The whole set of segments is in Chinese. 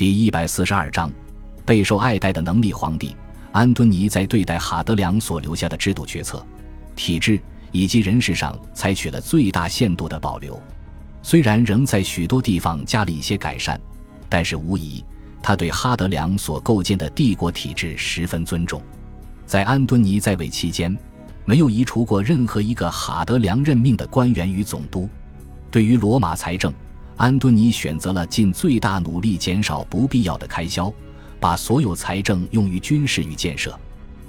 第一百四十二章，备受爱戴的能力皇帝安敦尼在对待哈德良所留下的制度决策、体制以及人事上采取了最大限度的保留。虽然仍在许多地方加了一些改善，但是无疑他对哈德良所构建的帝国体制十分尊重。在安敦尼在位期间，没有移除过任何一个哈德良任命的官员与总督。对于罗马财政，安敦尼选择了尽最大努力减少不必要的开销，把所有财政用于军事与建设。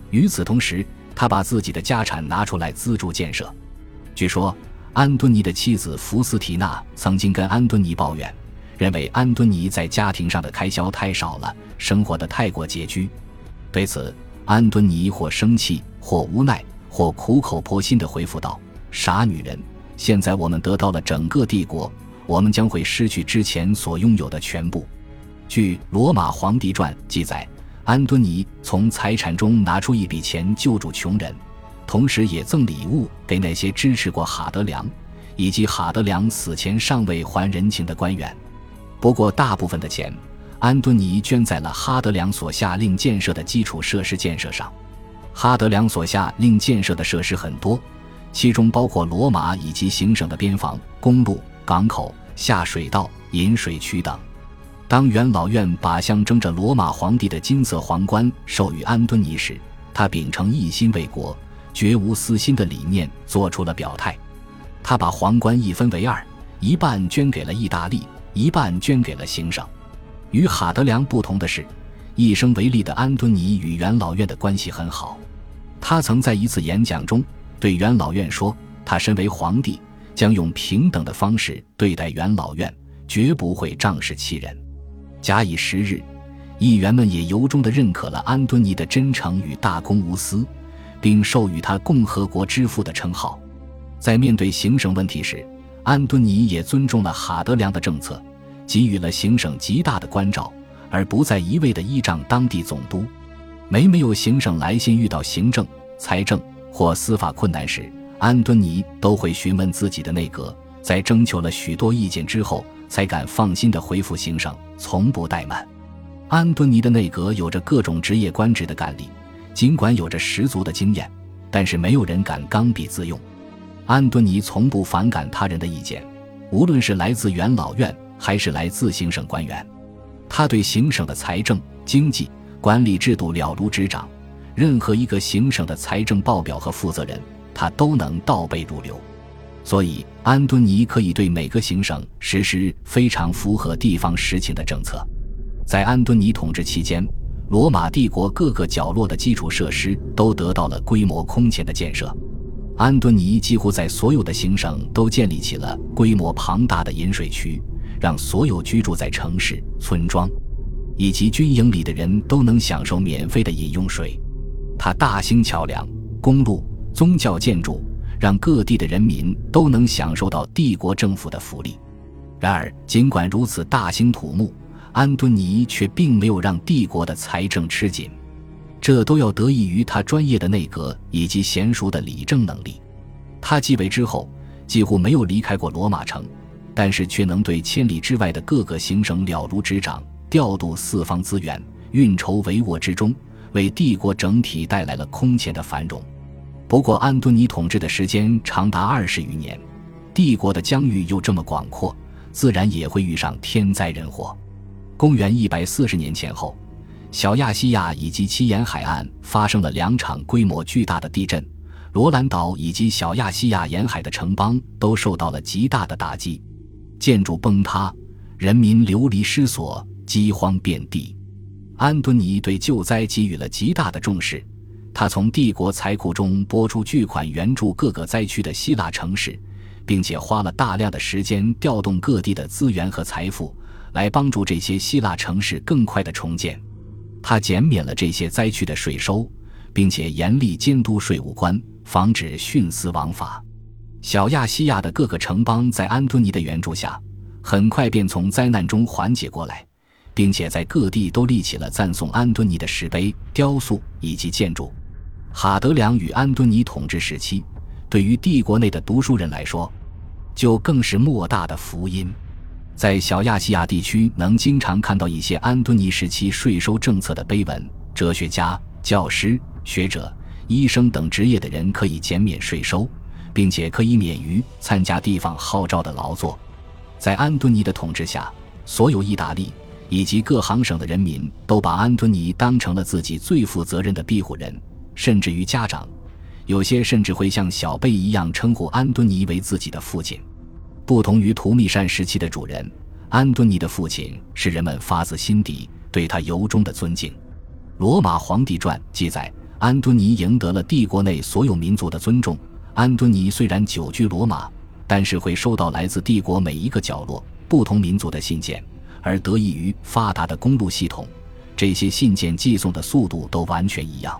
与此同时，他把自己的家产拿出来资助建设。据说，安敦尼的妻子福斯提娜曾经跟安敦尼抱怨，认为安敦尼在家庭上的开销太少了，生活的太过拮据。对此，安敦尼或生气，或无奈，或苦口婆心地回复道：“傻女人，现在我们得到了整个帝国。”我们将会失去之前所拥有的全部。据《罗马皇帝传》记载，安敦尼从财产中拿出一笔钱救助穷人，同时也赠礼物给那些支持过哈德良以及哈德良死前尚未还人情的官员。不过，大部分的钱，安敦尼捐在了哈德良所下令建设的基础设施建设上。哈德良所下令建设的设施很多，其中包括罗马以及行省的边防、公路、港口。下水道、引水渠等。当元老院把象征着罗马皇帝的金色皇冠授予安敦尼时，他秉承一心为国、绝无私心的理念做出了表态。他把皇冠一分为二，一半捐给了意大利，一半捐给了行省。与哈德良不同的是，一生为利的安敦尼与元老院的关系很好。他曾在一次演讲中对元老院说：“他身为皇帝。”将用平等的方式对待元老院，绝不会仗势欺人。假以时日，议员们也由衷地认可了安敦尼的真诚与大公无私，并授予他“共和国之父”的称号。在面对行省问题时，安敦尼也尊重了哈德良的政策，给予了行省极大的关照，而不再一味地依仗当地总督。每每有行省来信遇到行政、财政或司法困难时，安敦尼都会询问自己的内阁，在征求了许多意见之后，才敢放心地回复行省，从不怠慢。安敦尼的内阁有着各种职业官职的干吏，尽管有着十足的经验，但是没有人敢刚愎自用。安敦尼从不反感他人的意见，无论是来自元老院还是来自行省官员，他对行省的财政、经济管理制度了如指掌，任何一个行省的财政报表和负责人。他都能倒背如流，所以安敦尼可以对每个行省实施非常符合地方实情的政策。在安敦尼统治期间，罗马帝国各个角落的基础设施都得到了规模空前的建设。安敦尼几乎在所有的行省都建立起了规模庞大的饮水渠，让所有居住在城市、村庄以及军营里的人都能享受免费的饮用水。他大兴桥梁、公路。宗教建筑让各地的人民都能享受到帝国政府的福利。然而，尽管如此大兴土木，安敦尼却并没有让帝国的财政吃紧，这都要得益于他专业的内阁以及娴熟的理政能力。他继位之后，几乎没有离开过罗马城，但是却能对千里之外的各个行省了如指掌，调度四方资源，运筹帷幄之中，为帝国整体带来了空前的繁荣。不过，安敦尼统治的时间长达二十余年，帝国的疆域又这么广阔，自然也会遇上天灾人祸。公元一百四十年前后，小亚细亚以及其沿海岸发生了两场规模巨大的地震，罗兰岛以及小亚细亚沿海的城邦都受到了极大的打击，建筑崩塌，人民流离失所，饥荒遍地。安敦尼对救灾给予了极大的重视。他从帝国财库中拨出巨款援助各个灾区的希腊城市，并且花了大量的时间调动各地的资源和财富，来帮助这些希腊城市更快的重建。他减免了这些灾区的税收，并且严厉监督税务官，防止徇私枉法。小亚细亚的各个城邦在安敦尼的援助下，很快便从灾难中缓解过来，并且在各地都立起了赞颂安敦尼的石碑、雕塑以及建筑。哈德良与安敦尼统治时期，对于帝国内的读书人来说，就更是莫大的福音。在小亚细亚地区，能经常看到一些安敦尼时期税收政策的碑文。哲学家、教师、学者、医生等职业的人可以减免税收，并且可以免于参加地方号召的劳作。在安敦尼的统治下，所有意大利以及各行省的人民都把安敦尼当成了自己最负责任的庇护人，甚至于家长，有些甚至会像小贝一样称呼安敦尼为自己的父亲。不同于图密善时期的主人，安敦尼的父亲是人们发自心底对他由衷的尊敬。《罗马皇帝传》记载，安敦尼赢得了帝国内所有民族的尊重。安敦尼虽然久居罗马，但是会收到来自帝国每一个角落、不同民族的信件，而得益于发达的公路系统，这些信件寄送的速度都完全一样。